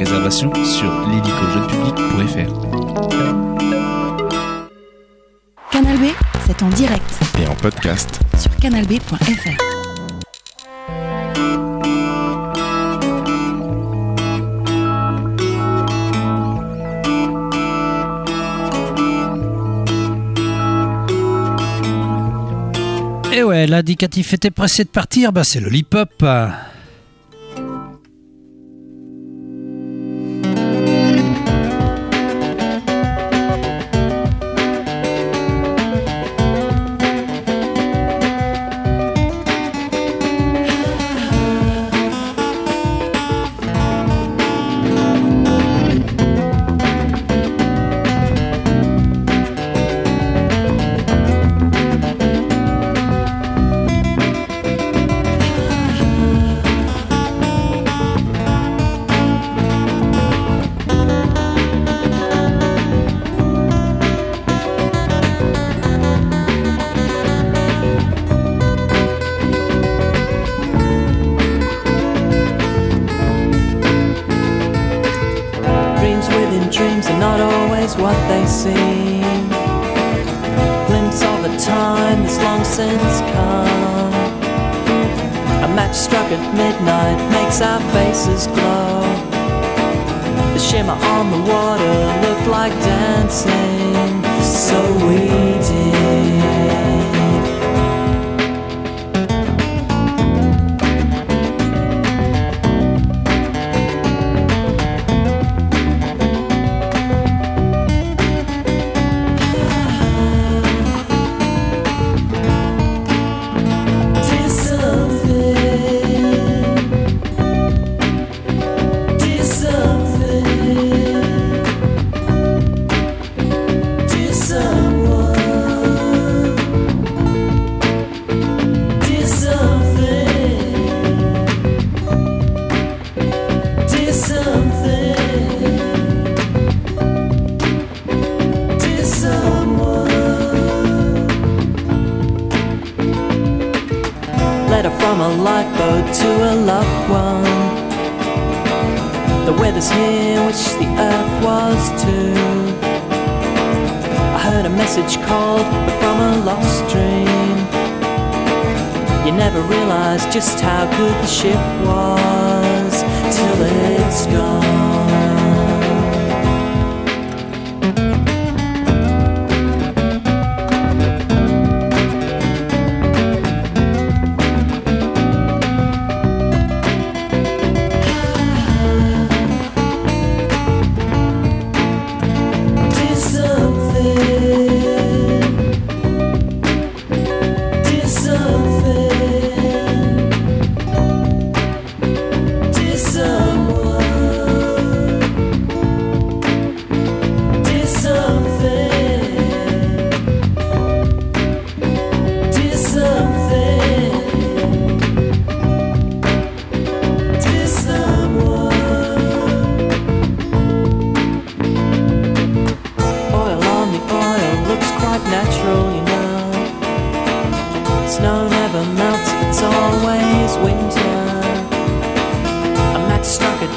Réservation sur public.fr Canal B, c'est en direct. Et en podcast sur canalb.fr. Et ouais, l'indicatif était pressé de partir, bah c'est le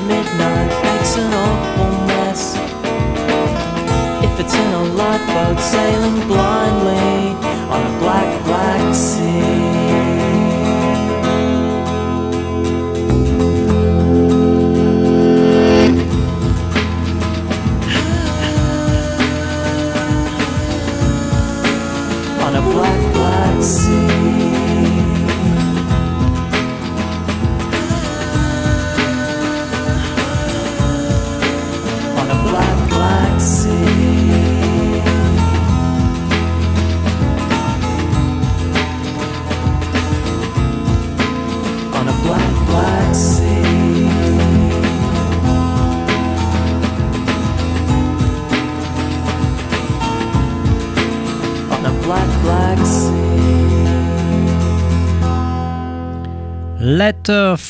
midnight makes an awful mess. If it's in a lifeboat sailing blind.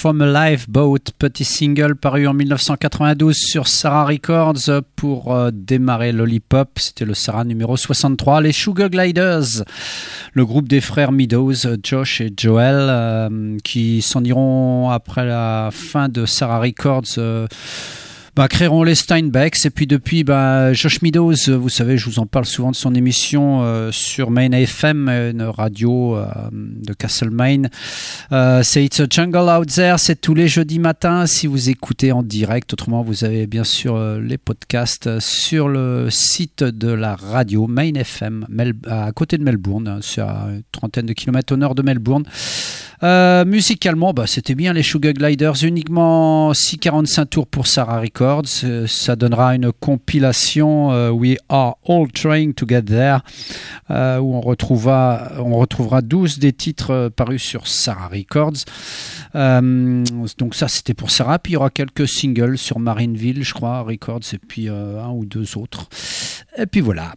From a Lifeboat, petit single paru en 1992 sur Sarah Records pour euh, démarrer Lollipop. C'était le Sarah numéro 63. Les Sugar Gliders, le groupe des frères Meadows, Josh et Joel, euh, qui s'en iront après la fin de Sarah Records. Euh, bah, créeront les Steinbecks. Et puis depuis, bah, Josh Meadows, vous savez, je vous en parle souvent de son émission euh, sur Main FM, une radio euh, de Castlemaine. Euh, c'est It's a Jungle Out There, c'est tous les jeudis matins si vous écoutez en direct. Autrement, vous avez bien sûr les podcasts sur le site de la radio Main FM, à côté de Melbourne, c'est à une trentaine de kilomètres au nord de Melbourne. Euh, musicalement, bah, c'était bien les Sugar Gliders, uniquement 6,45 tours pour Sarah Records. Euh, ça donnera une compilation euh, We Are All Trying to Get There, où on retrouvera, on retrouvera 12 des titres parus sur Sarah Records. donc ça, c'était pour Sarah. Puis il y aura quelques singles sur Marineville, je crois, Records, et puis un ou deux autres. Et puis voilà.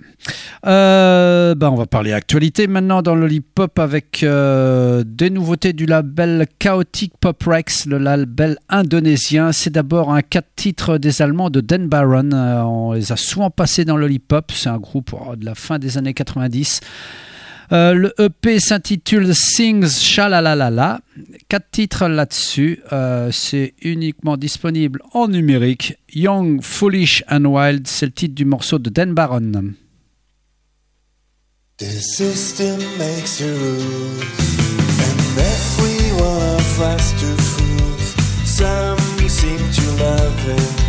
bah, on va parler actualité maintenant dans le hip-hop avec des nouveautés du label Chaotic Pop Rex, le label indonésien. C'est d'abord un 4 titres des Allemands de Dan Baron. Euh, on les a souvent passés dans le hip-hop. C'est un groupe de la fin des années 90. Euh, le EP s'intitule Sings Shalalalala. Quatre titres là-dessus. Euh, c'est uniquement disponible en numérique. Young, Foolish and Wild, c'est le titre du morceau de Dan Baron. Everyone flies to fools. Some seem to love it.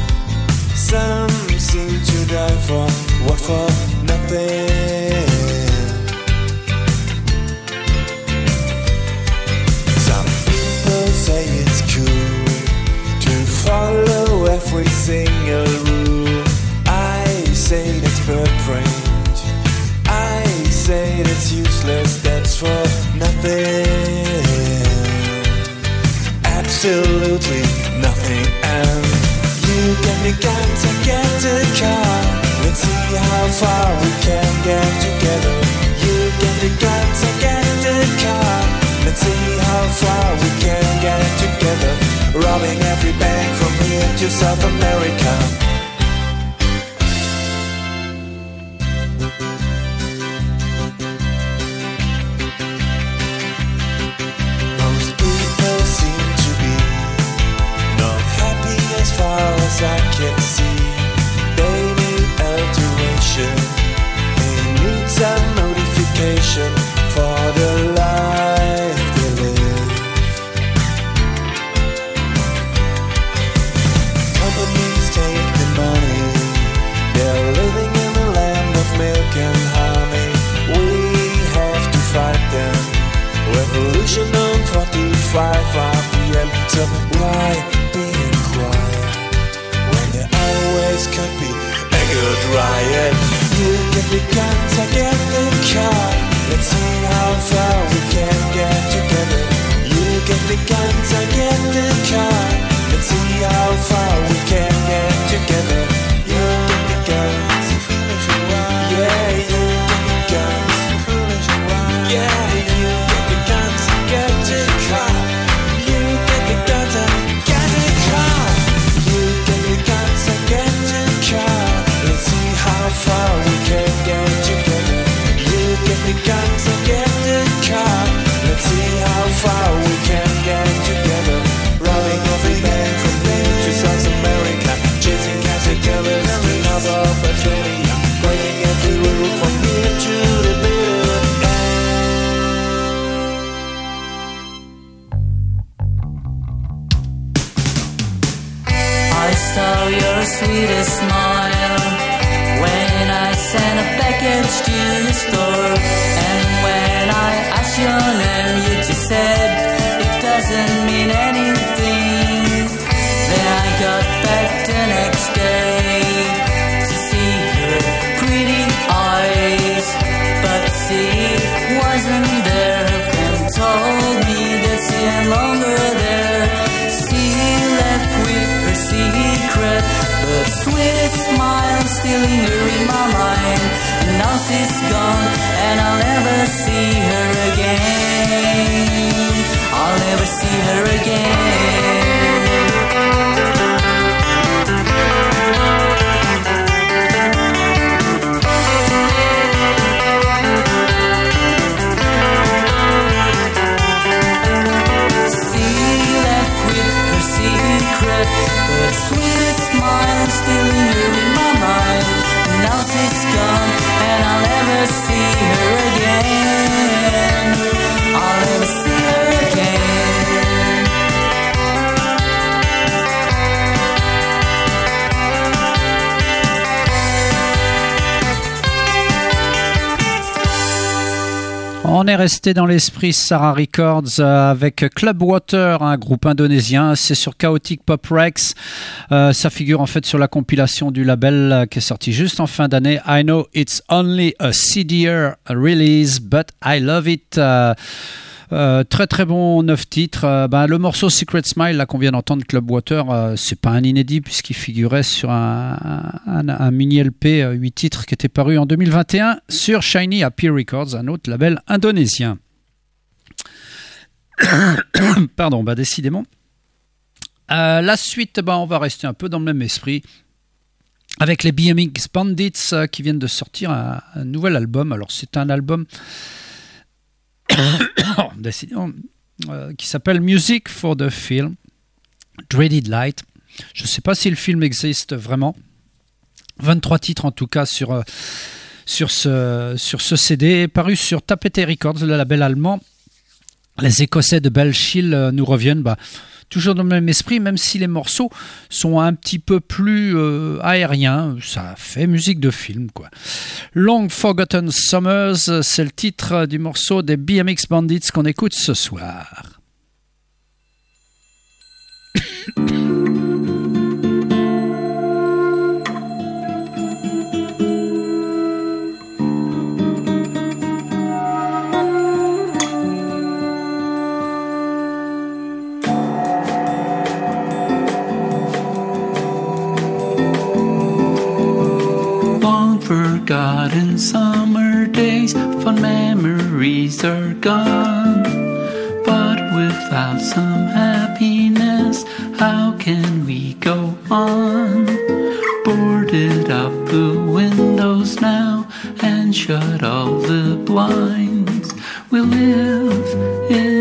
Some seem to die for what for nothing. Every single rule. I say that's brain. I say that's useless. That's for nothing absolutely nothing and you get the guns and get the car let's see how far we can get together you get the guns and get the car let's see how far we can get together robbing every bank from here to South America linger in my mind. And now she's gone, and I'll never see her again. I'll never see her again. On est resté dans l'esprit Sarah Records euh, avec Club Water, un groupe indonésien. C'est sur Chaotic Pop Rex. Euh, ça figure en fait sur la compilation du label euh, qui est sorti juste en fin d'année. I know it's only a CD release, but I love it. Euh, très très bon neuf titres. Euh, ben, le morceau Secret Smile là qu'on vient d'entendre Club Water, euh, c'est pas un inédit puisqu'il figurait sur un, mini LP 8 titres qui était paru en 2021 sur Shiny Happy Records, un autre label indonésien. Pardon, bah décidément. La suite, bah, on va rester un peu dans le même esprit. Avec les BMX Bandits qui viennent de sortir un nouvel album. Alors, c'est un album euh, qui s'appelle Music for the Film, Dreaded Light. Je ne sais pas si le film existe vraiment. 23 titres en tout cas sur, euh, sur ce CD, paru sur Tapete Records, le label allemand. Les Écossais de Belchill euh, nous reviennent bah, toujours dans le même esprit, même si les morceaux sont un petit peu plus euh, aériens. Ça fait musique de film, quoi. Long Forgotten Summers, c'est le titre du morceau des BMX Bandits qu'on écoute ce soir. Forgotten summer days, fond memories are gone. But without some happiness, how can we go on? Boarded up the windows now and shut all the blinds. We live in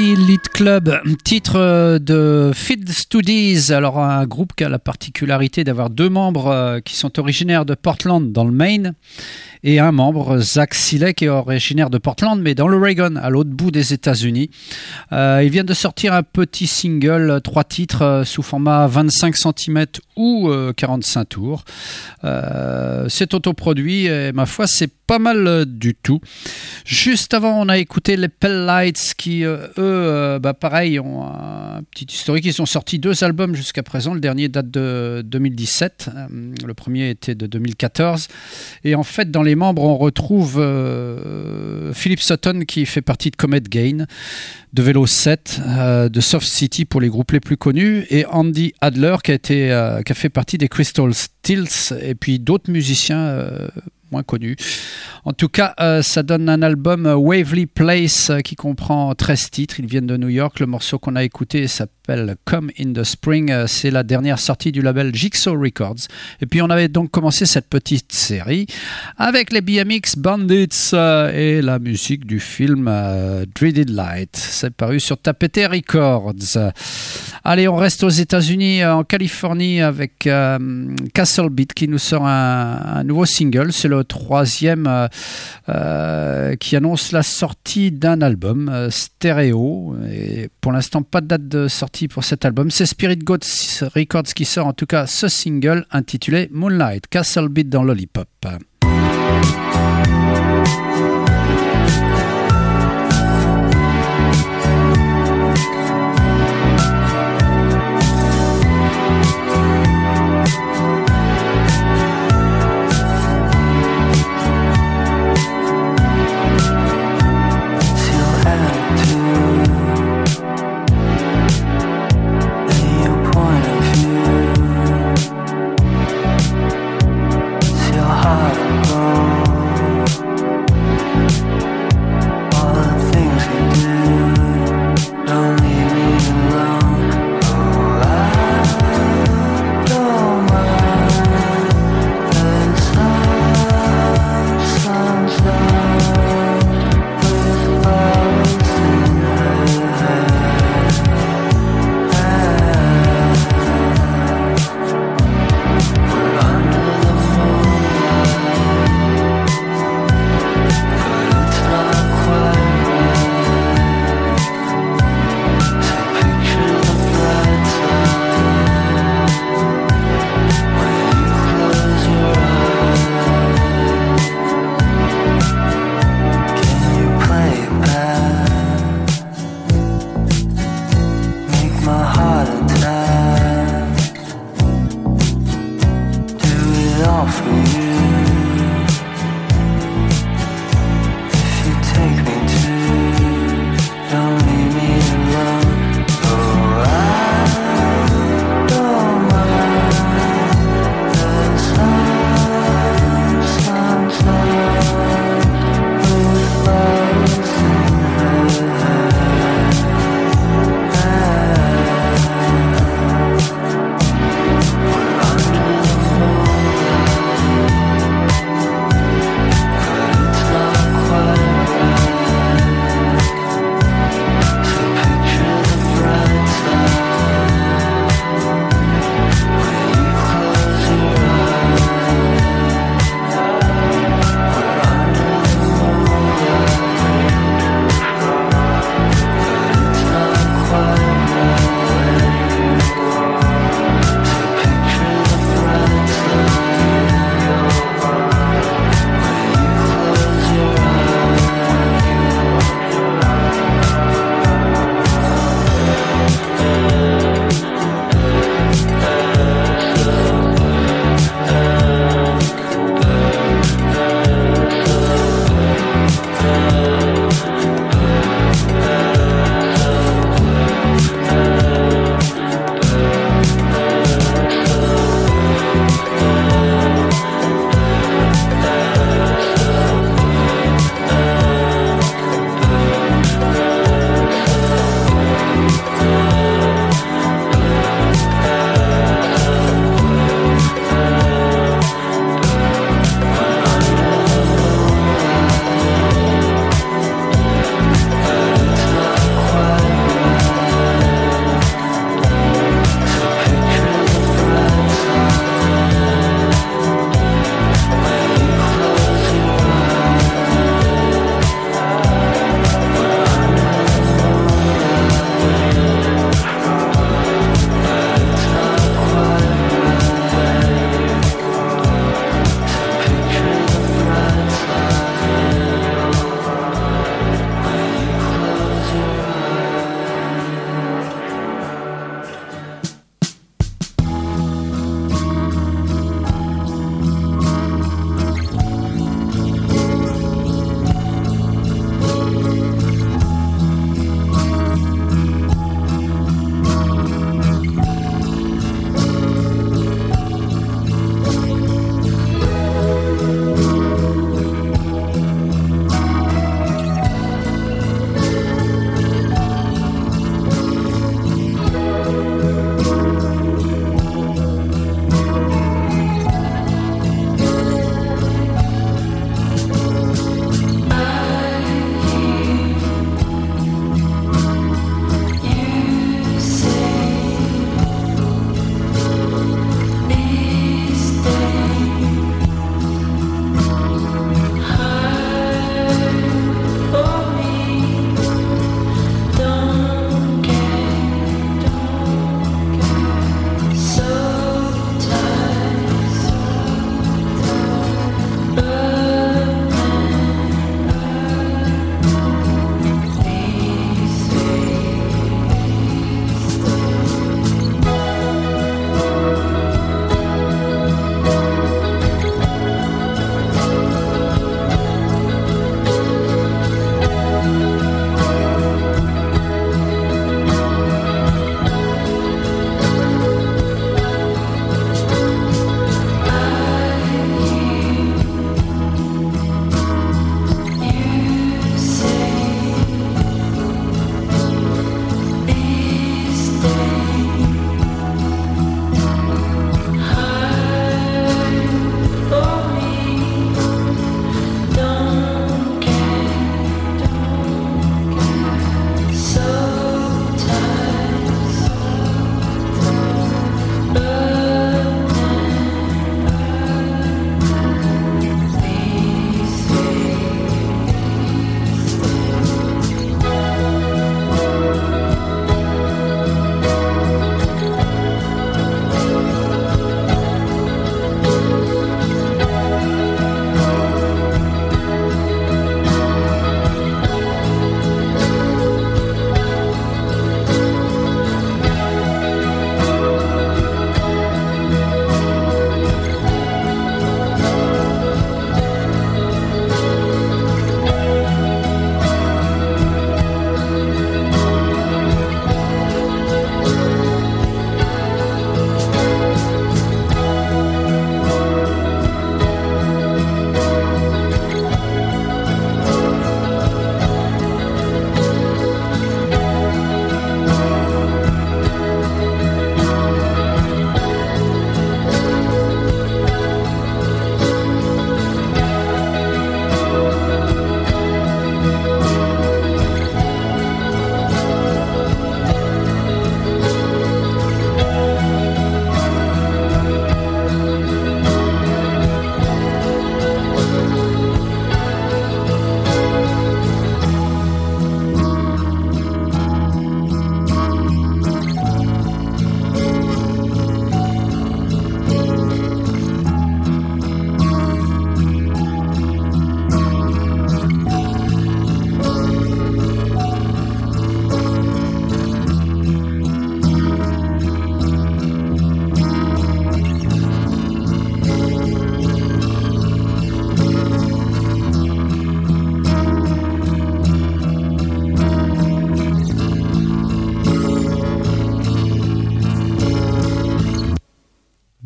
Lead Club, titre de Feed Studies. Alors, un groupe qui a la particularité d'avoir deux membres euh, qui sont originaires de Portland, dans le Maine, et un membre, Zach Silek, est originaire de Portland, mais dans l'Oregon, à l'autre bout des États-Unis. Euh, ils viennent de sortir un petit single, trois titres euh, sous format 25 cm ou euh, 45 tours. Euh, c'est autoproduit et ma foi, c'est pas mal euh, du tout. Juste avant, on a écouté les Pell Lights qui, euh, eux, euh, bah, pareil, ont un petit historique. Ils ont sorti deux albums jusqu'à présent. Le dernier date de 2017. Euh, le premier était de 2014. Et en fait, dans les membres, on retrouve euh, Philip Sutton qui fait partie de Comet Gain, de Vélo 7, euh, de Soft City pour les groupes les plus connus, et Andy Adler qui a, euh, fait partie des Crystal Stills, et puis d'autres musiciens moins connus. En tout cas, euh, ça donne un album euh, Wavely Place euh, qui comprend 13 titres. Ils viennent de New York. Le morceau qu'on a écouté s'appelle Come in the Spring. C'est la dernière sortie du label Jigsaw Records. Et puis on avait donc commencé cette petite série avec les BMX Bandits et la musique du film Dreaded Light. C'est paru sur Tapete Records. Allez, on reste aux États-Unis, en Californie, avec euh, Castle Beat qui nous sort un, un nouveau single. C'est le troisième euh, euh, qui annonce la sortie d'un album euh, stéréo. Et pour l'instant, pas de date de sortie pour cet album. C'est Spirit Gods Records qui sort en tout cas ce single intitulé Moonlight, Castle Beat dans Lollipop.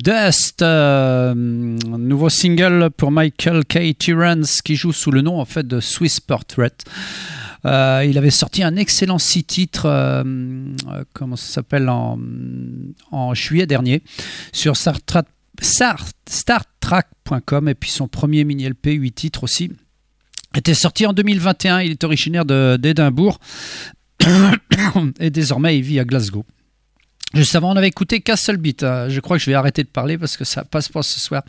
Dust, euh, nouveau single pour Michael K. Tyrans qui joue sous le nom en fait de Swiss Portrait. Euh, il avait sorti un excellent six titres, euh, comment ça s'appelle, en, juillet dernier, sur StarTrack.com et puis son premier mini LP, 8 titres aussi, était sorti en 2021. Il est originaire d'Édimbourg et désormais il vit à Glasgow. Juste avant, on avait écouté Castle Beat. Hein. Je crois que je vais arrêter de parler parce que ça passe pas ce soir.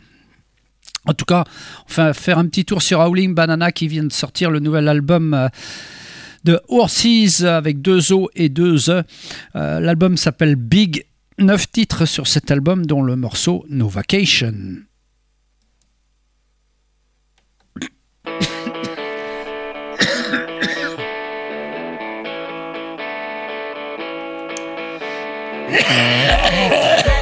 En tout cas, on va faire un petit tour sur Howling Banana qui vient de sortir le nouvel album euh, de Horses avec deux O et deux E. Euh, l'album s'appelle Big. Neuf titres sur cet album, dont le morceau No Vacation. Yeah.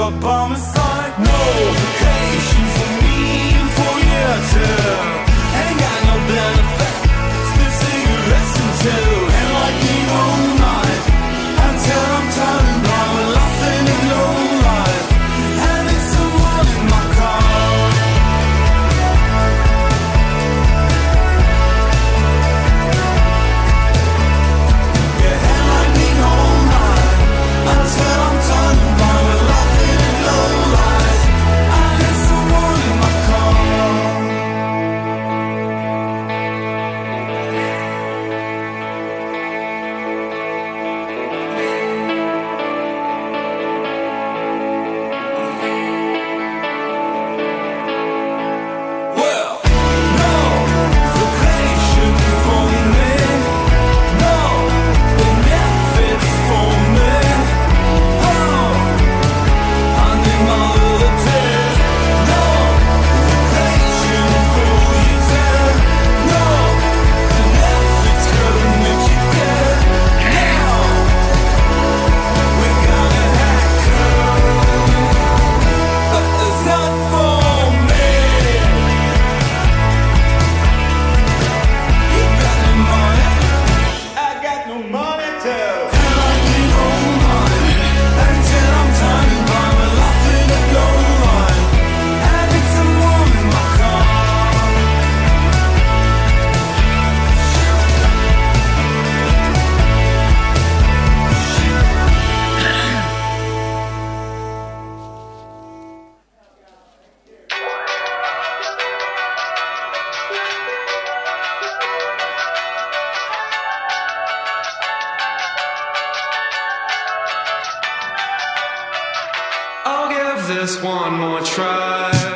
up by my side. No. just one more try.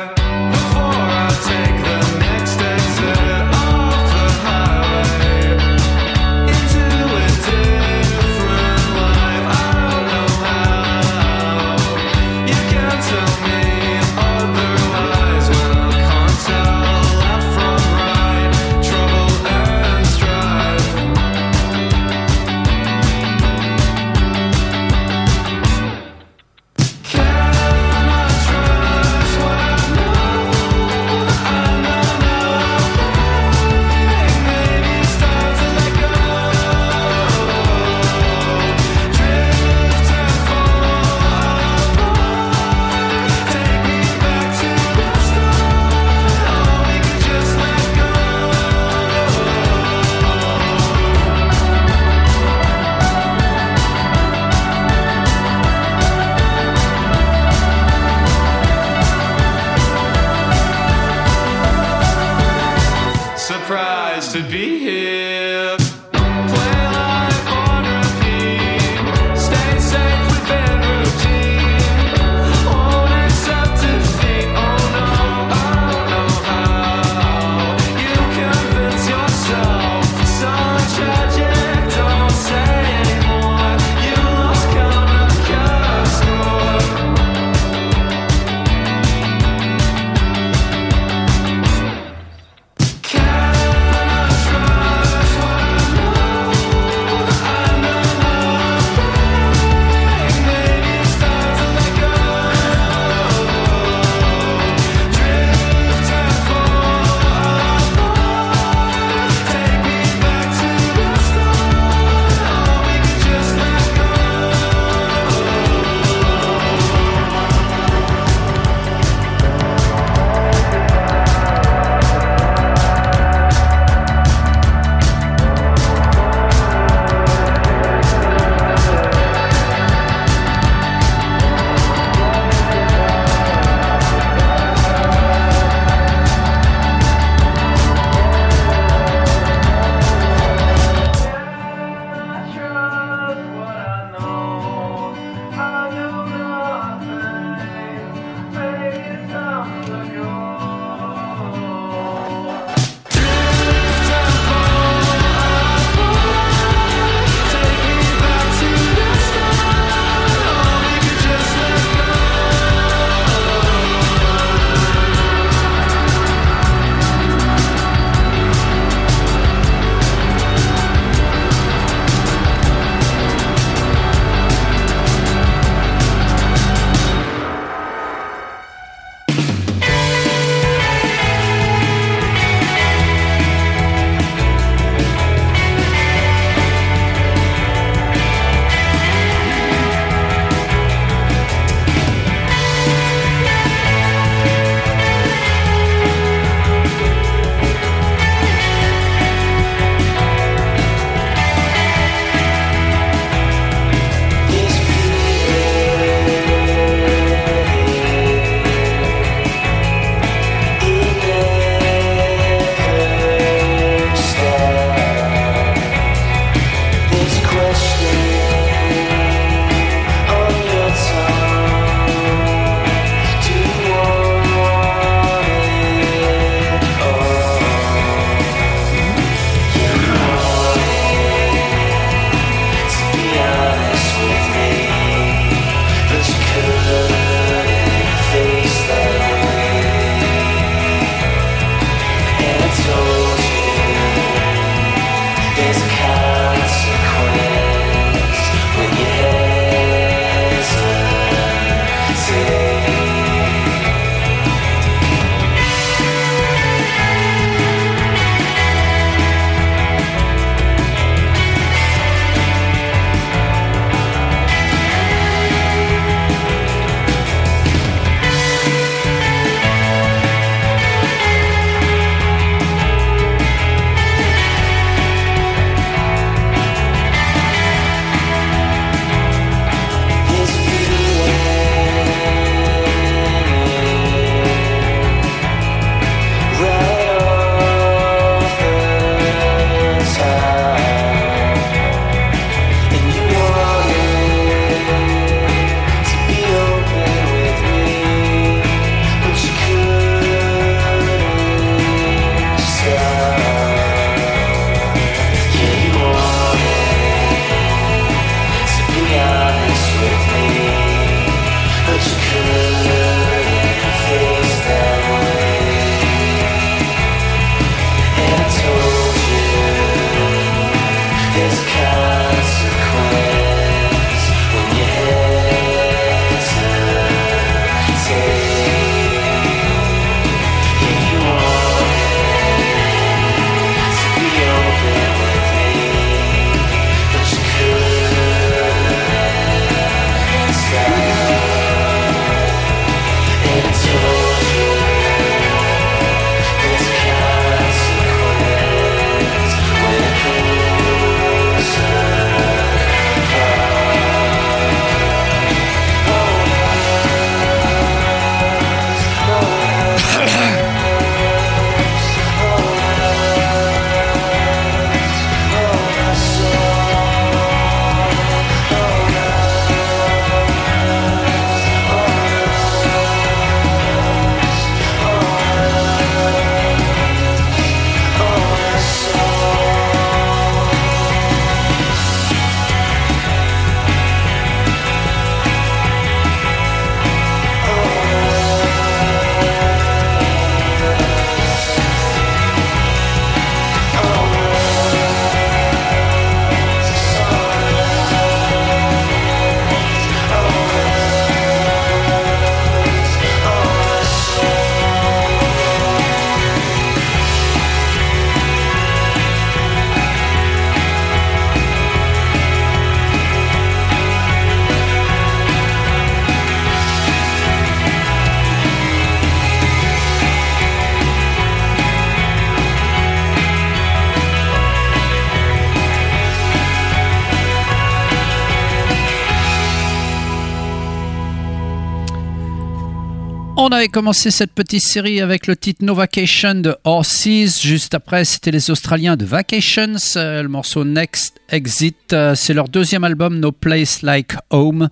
Avait commencé cette petite série avec le titre No Vacation de Horses. Juste après, c'était les Australiens de Vacations. Euh, le morceau Next Exit, euh, c'est leur deuxième album No Place Like Home,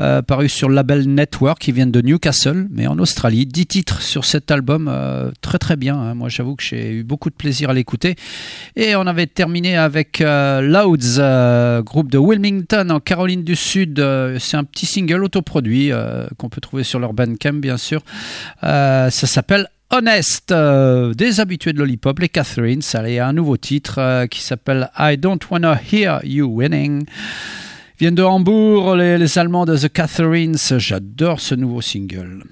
euh, paru sur le label Network, qui vient de Newcastle, mais en Australie. 10 titres sur cet album, très très bien. hein. Moi, j'avoue que j'ai eu beaucoup de plaisir à l'écouter. Et on avait terminé avec Louds, groupe de Wilmington en Caroline du Sud. C'est un petit single autoproduit qu'on peut trouver sur leur Bandcamp, bien sûr. Euh, ça s'appelle Honest, euh, des habitués de Lollipop, les Catherines. Ça y a un nouveau titre euh, qui s'appelle I Don't Wanna Hear You Winning. Viennent de Hambourg, les, les Allemands de The Catherines. J'adore ce nouveau single.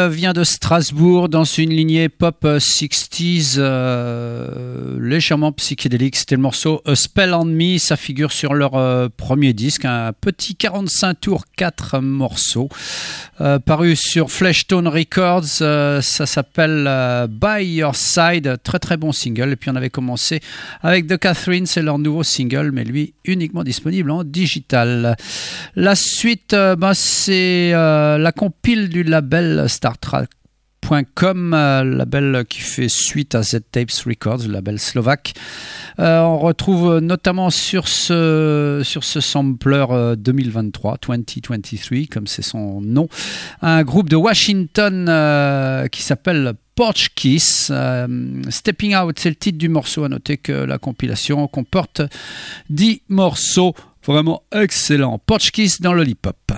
of Euh, de Strasbourg dans une lignée pop euh, 60s euh, légèrement psychédélique. C'était le morceau A Spell on Me. Ça figure sur leur euh, premier disque, un petit 45 tours, 4 morceaux, euh, paru sur Fleshtone Records. Euh, ça s'appelle euh, By Your Side. Très très bon single. Et puis on avait commencé avec The Catherine, c'est leur nouveau single, mais lui uniquement disponible en digital. La suite, euh, ben, c'est euh, la compile du label Star Trek. .com, euh, label qui fait suite à Z-Tapes Records, le label slovaque. Euh, on retrouve notamment sur ce, sur ce sampler euh, 2023, 2023, comme c'est son nom, un groupe de Washington qui s'appelle Porch Kiss. Stepping Out, c'est le titre du morceau. À noter que la compilation comporte 10 morceaux vraiment excellents. Porch Kiss dans Lollipop.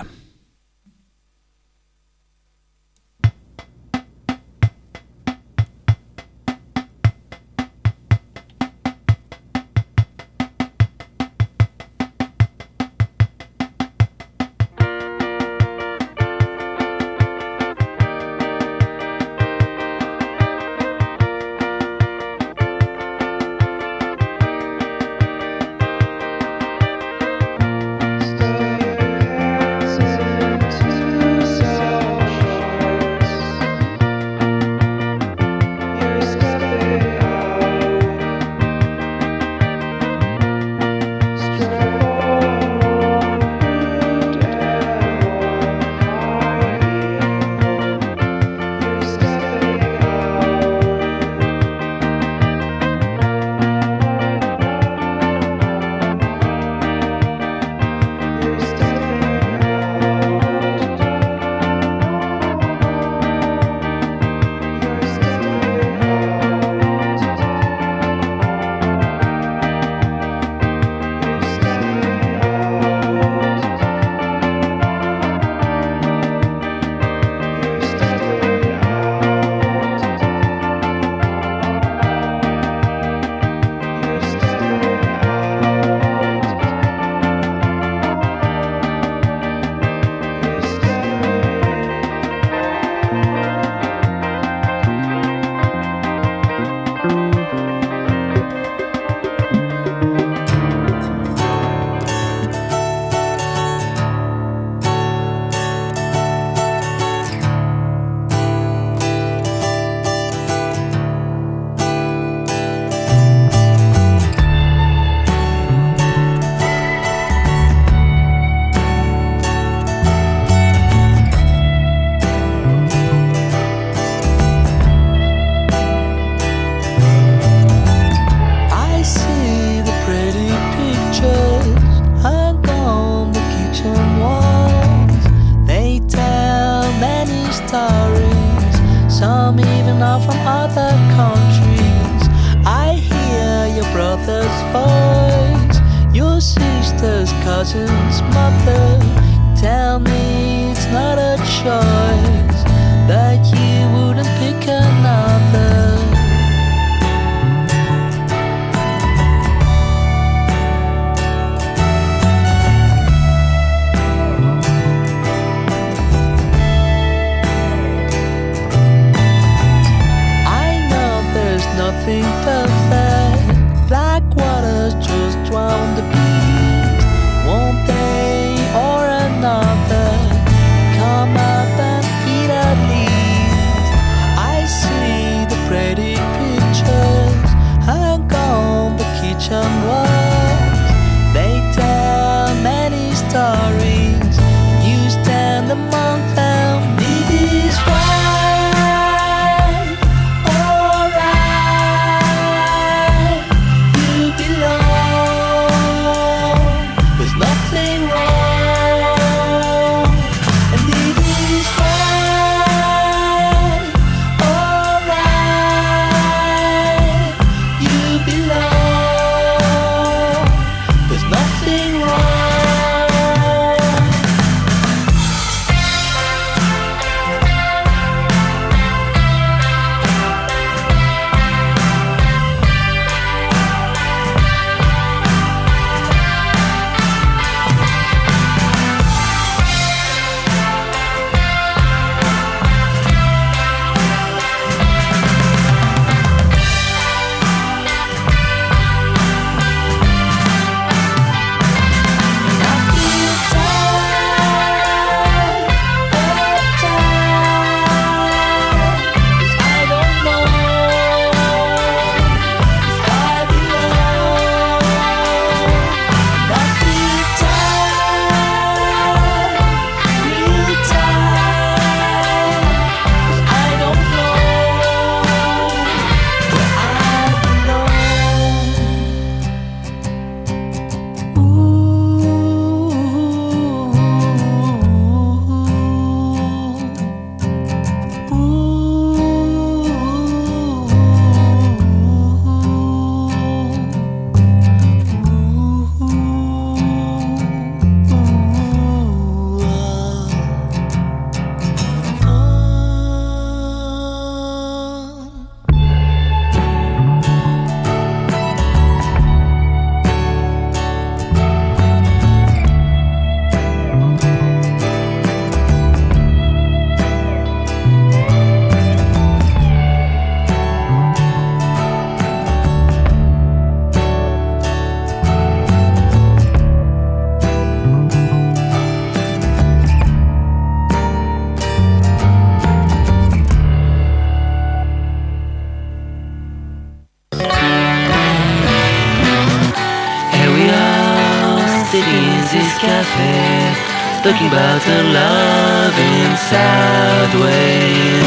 About the love inside way.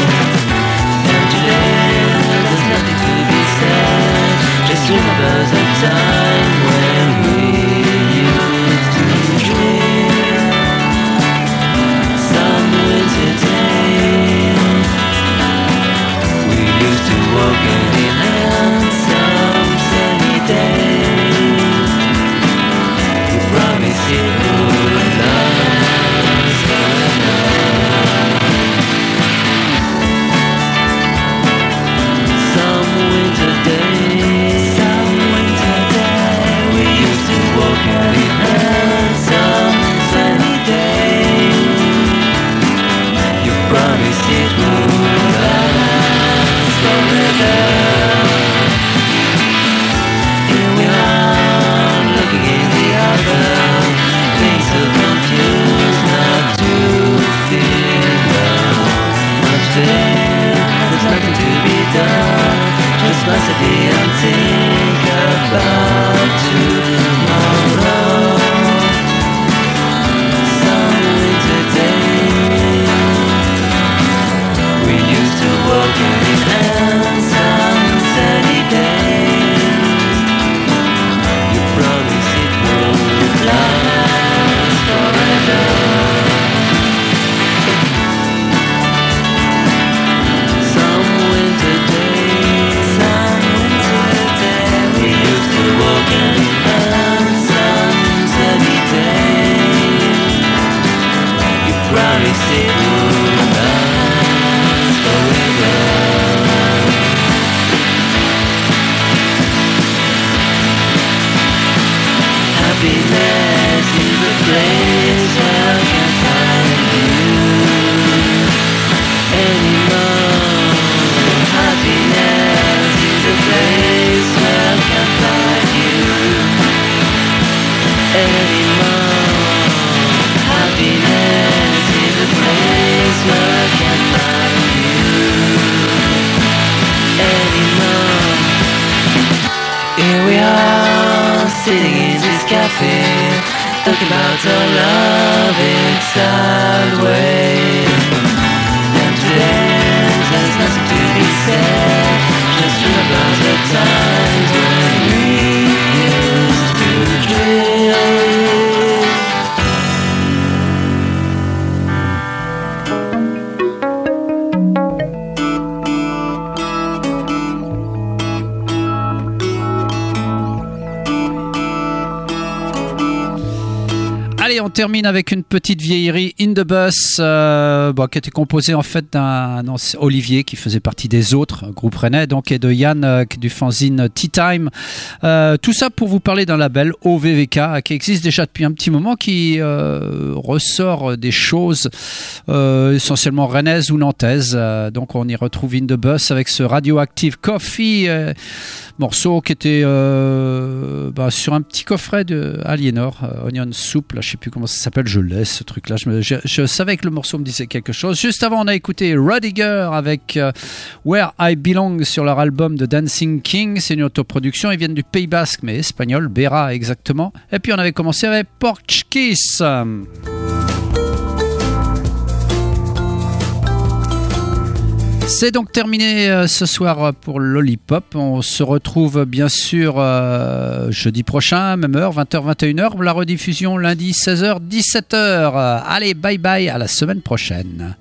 And today there's nothing to be said. Just remember the time termine avec une petite vieillerie In the Bus, euh, bon, qui était composée en fait d'un Olivier qui faisait partie des autres, un groupe rennais, donc, et de Yann euh, du fanzine Tea Time. Euh, tout ça pour vous parler d'un label OVVK qui existe déjà depuis un petit moment, qui euh, ressort des choses essentiellement rennaises ou nantaises. Donc on y retrouve In the Bus avec ce Radioactive Coffee. Morceau qui était euh, bah, sur un petit coffret de Aliénor, euh, Onion Soup, là je sais plus comment ça s'appelle, je laisse ce truc là, je, je- savais que le morceau me disait quelque chose. Juste avant on a écouté Rudiger avec euh, Where I Belong sur leur album de Dancing King, c'est une autoproduction, ils viennent du Pays Basque mais espagnol, Bera exactement. Et puis on avait commencé avec Porch. C'est donc terminé euh, ce soir euh, pour Lollipop. On se retrouve bien sûr euh, jeudi prochain, même heure, 20h, 21h. La rediffusion lundi, 16h, 17h. Allez, bye bye, à la semaine prochaine.